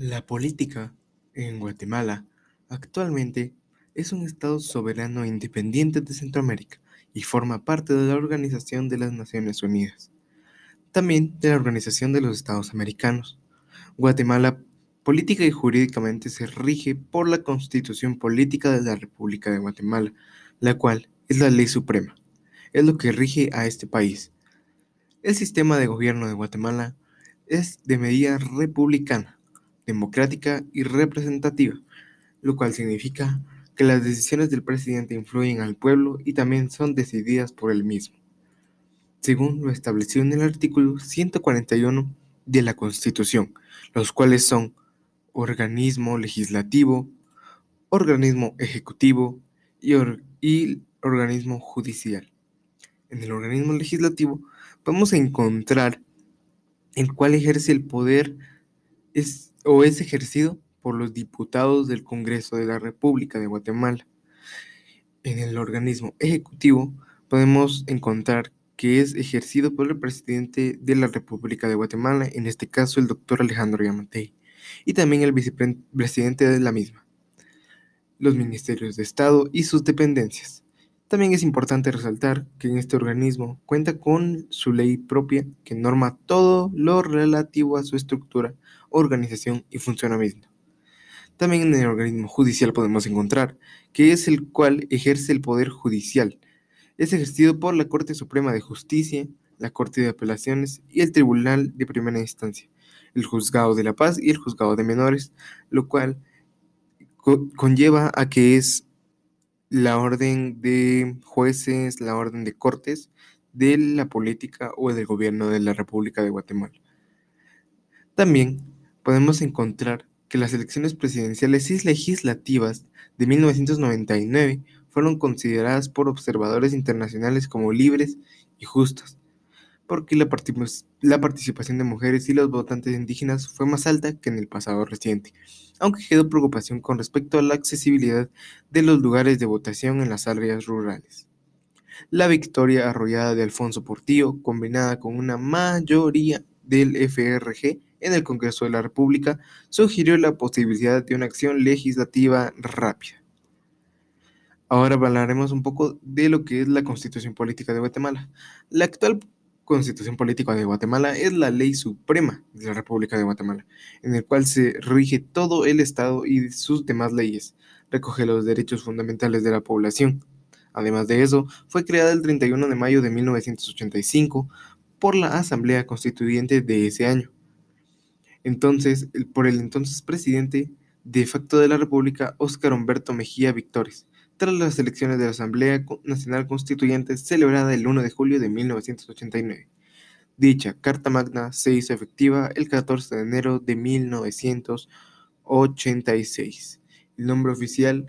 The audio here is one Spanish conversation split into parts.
La política en Guatemala actualmente es un Estado soberano e independiente de Centroamérica y forma parte de la Organización de las Naciones Unidas, también de la Organización de los Estados Americanos. Guatemala política y jurídicamente se rige por la Constitución Política de la República de Guatemala, la cual es la ley suprema, es lo que rige a este país. El sistema de gobierno de Guatemala es de medida republicana democrática y representativa, lo cual significa que las decisiones del presidente influyen al pueblo y también son decididas por él mismo, según lo establecido en el artículo 141 de la Constitución, los cuales son organismo legislativo, organismo ejecutivo y, organismo judicial. En el organismo legislativo vamos a encontrar el cual ejerce el poder es, o es ejercido por los diputados del Congreso de la República de Guatemala. En el organismo ejecutivo podemos encontrar que es ejercido por el presidente de la República de Guatemala, en este caso el doctor Alejandro Yamatei, y también el vicepresidente de la misma, los ministerios de Estado y sus dependencias. También es importante resaltar que este organismo cuenta con su ley propia que norma todo lo relativo a su estructura, organización y funcionamiento. También en el organismo judicial podemos encontrar que es el cual ejerce el poder judicial. Es ejercido por la Corte Suprema de Justicia, la Corte de Apelaciones y el Tribunal de Primera Instancia, el Juzgado de la Paz y el Juzgado de Menores, lo cual conlleva a que es la orden de jueces, la orden de cortes de la política o del gobierno de la República de Guatemala. También podemos encontrar que las elecciones presidenciales y legislativas de 1999 fueron consideradas por observadores internacionales como libres y justas, porque la, participación de mujeres y los votantes indígenas fue más alta que en el pasado reciente, aunque quedó preocupación con respecto a la accesibilidad de los lugares de votación en las áreas rurales. La victoria arrollada de Alfonso Portillo, combinada con una mayoría del FRG en el Congreso de la República, sugirió la posibilidad de una acción legislativa rápida. Ahora hablaremos un poco de lo que es la Constitución Política de Guatemala. La actual Constitución Política de Guatemala es la ley suprema de la República de Guatemala, en el cual se rige todo el Estado y sus demás leyes. Recoge los derechos fundamentales de la población. Además de eso, fue creada el 31 de mayo de 1985 por la Asamblea Constituyente de ese año. Entonces, por el entonces presidente de facto de la República, Óscar Humberto Mejía Victores tras las elecciones de la Asamblea Nacional Constituyente celebrada el 1 de julio de 1989. Dicha Carta Magna se hizo efectiva el 14 de enero de 1986. El nombre oficial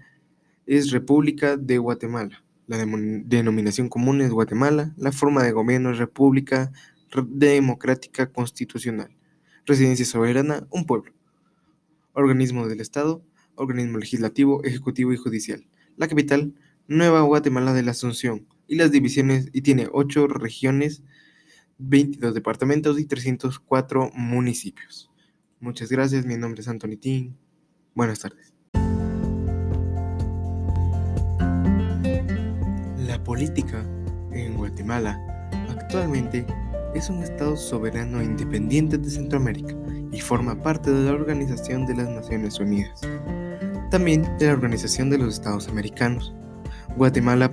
es República de Guatemala. La denominación común es Guatemala. La forma de gobierno es República Democrática Constitucional. Residencia soberana, un pueblo. Organismo del Estado, organismo legislativo, ejecutivo y judicial la capital, Nueva Guatemala de la Asunción, y las divisiones, y tiene 8 regiones, 22 departamentos y 304 municipios. Muchas gracias, mi nombre es Anthony Tin. Buenas tardes. La política en Guatemala actualmente es un Estado soberano e independiente de Centroamérica y forma parte de la Organización de las Naciones Unidas también de la Organización de los Estados Americanos. Guatemala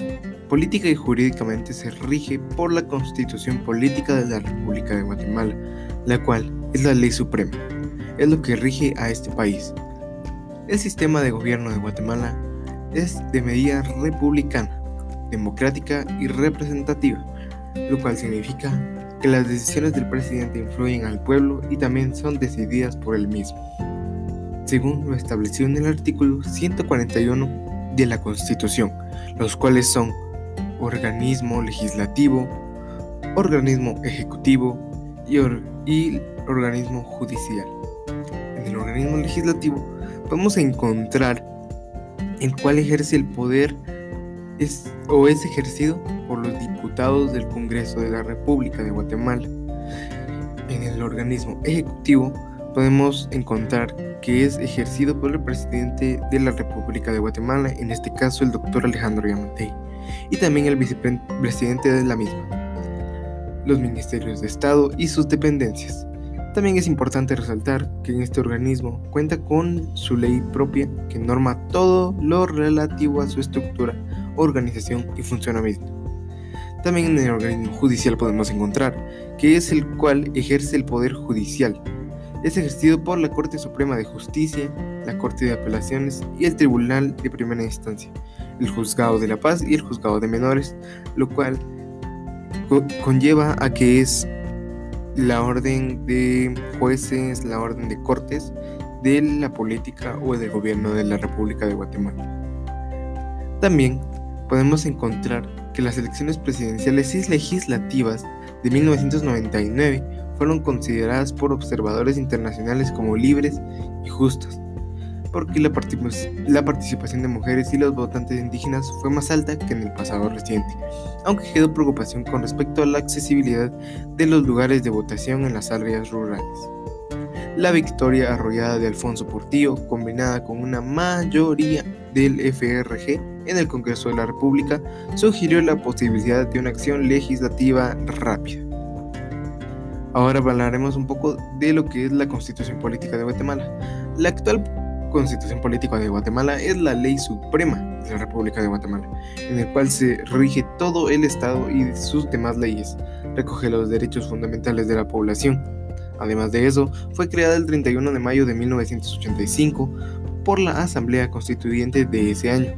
política y jurídicamente se rige por la Constitución Política de la República de Guatemala, la cual es la ley suprema, es lo que rige a este país. El sistema de gobierno de Guatemala es de medida republicana, democrática y representativa, lo cual significa que las decisiones del presidente influyen al pueblo y también son decididas por él mismo según lo establecido en el artículo 141 de la Constitución, los cuales son organismo legislativo, organismo ejecutivo y, organismo judicial. En el organismo legislativo podemos encontrar en cuál ejerce el poder es, o es ejercido por los diputados del Congreso de la República de Guatemala. En el organismo ejecutivo podemos encontrar que es ejercido por el presidente de la República de Guatemala, en este caso el doctor Alejandro Yamatei, y también el vicepresidente de la misma, los ministerios de Estado y sus dependencias. También es importante resaltar que en este organismo cuenta con su ley propia que norma todo lo relativo a su estructura, organización y funcionamiento. También en el organismo judicial podemos encontrar que es el cual ejerce el poder judicial, es ejercido por la Corte Suprema de Justicia, la Corte de Apelaciones y el Tribunal de Primera Instancia, el Juzgado de la Paz y el Juzgado de Menores, lo cual conlleva a que es la orden de jueces, la orden de cortes de la política o del gobierno de la República de Guatemala. También podemos encontrar que las elecciones presidenciales y legislativas de 1999 fueron consideradas por observadores internacionales como libres y justas, porque la, participación de mujeres y los votantes indígenas fue más alta que en el pasado reciente, aunque quedó preocupación con respecto a la accesibilidad de los lugares de votación en las áreas rurales. La victoria arrollada de Alfonso Portillo, combinada con una mayoría del FRG en el Congreso de la República, sugirió la posibilidad de una acción legislativa rápida. Ahora hablaremos un poco de lo que es la Constitución Política de Guatemala. La actual Constitución Política de Guatemala es la ley suprema de la República de Guatemala, en el cual se rige todo el Estado y sus demás leyes. Recoge los derechos fundamentales de la población. Además de eso, fue creada el 31 de mayo de 1985 por la Asamblea Constituyente de ese año.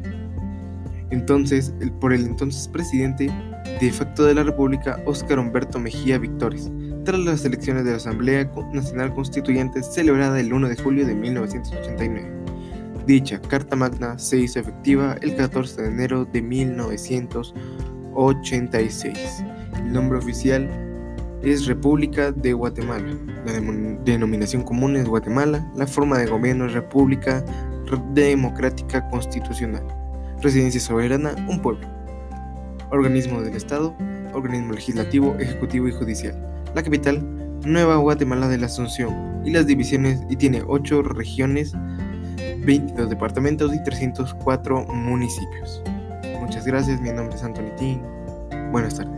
Entonces, por el entonces presidente de facto de la República, Óscar Humberto Mejía Victores tras las elecciones de la Asamblea Nacional Constituyente celebrada el 1 de julio de 1989. Dicha Carta Magna se hizo efectiva el 14 de enero de 1986. El nombre oficial es República de Guatemala. La denominación común es Guatemala. La forma de gobierno es República Democrática Constitucional. Residencia soberana, un pueblo. Organismo del Estado, organismo legislativo, ejecutivo y judicial. La capital, Nueva Guatemala de la Asunción, y las divisiones y tiene 8 regiones, 22 departamentos y 304 municipios. Muchas gracias, mi nombre es Anthony Buenas tardes.